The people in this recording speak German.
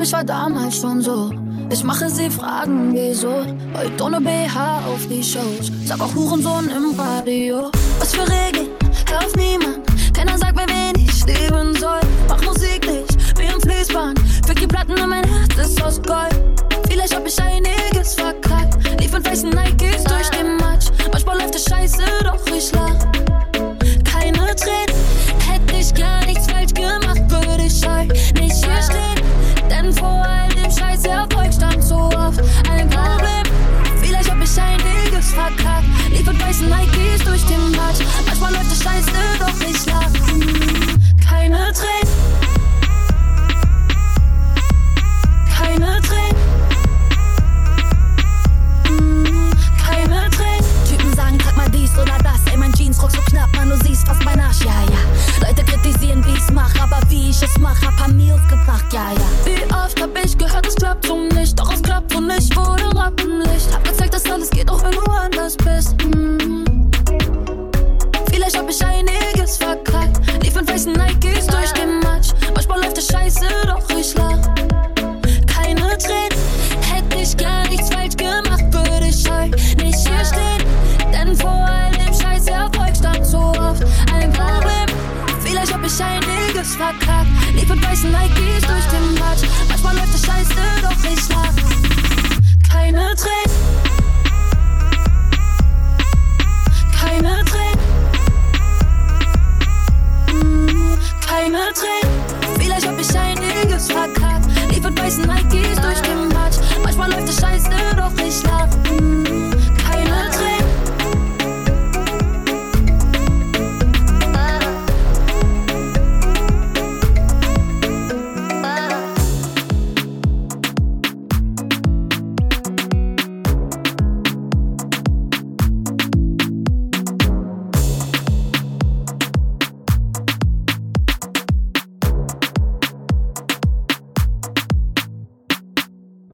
glaub, ich war damals schon so. Ich mache sie fragen, wieso. Heute ohne BH auf die Shows. Sag auch Hurensohn im Radio. Was für Regeln? Hör auf niemand. Keiner sagt mir, wen ich leben soll. Mach Musik nicht wie im Fließband. Fick die Platten und mein Herz ist aus Gold. Vielleicht hab ich einiges Arsch, ja, ja. Leute kritisieren, wie ich's mach, aber wie ich es mach, hab paar Meals gebracht, ja, ja. Wie oft hab ich gehört, es klappt so nicht, doch es klappt und ich wurde Rappenlicht. Hab gezeigt, dass alles geht, auch wenn du anders bist. Mm. Es scheiße, doch ich lach.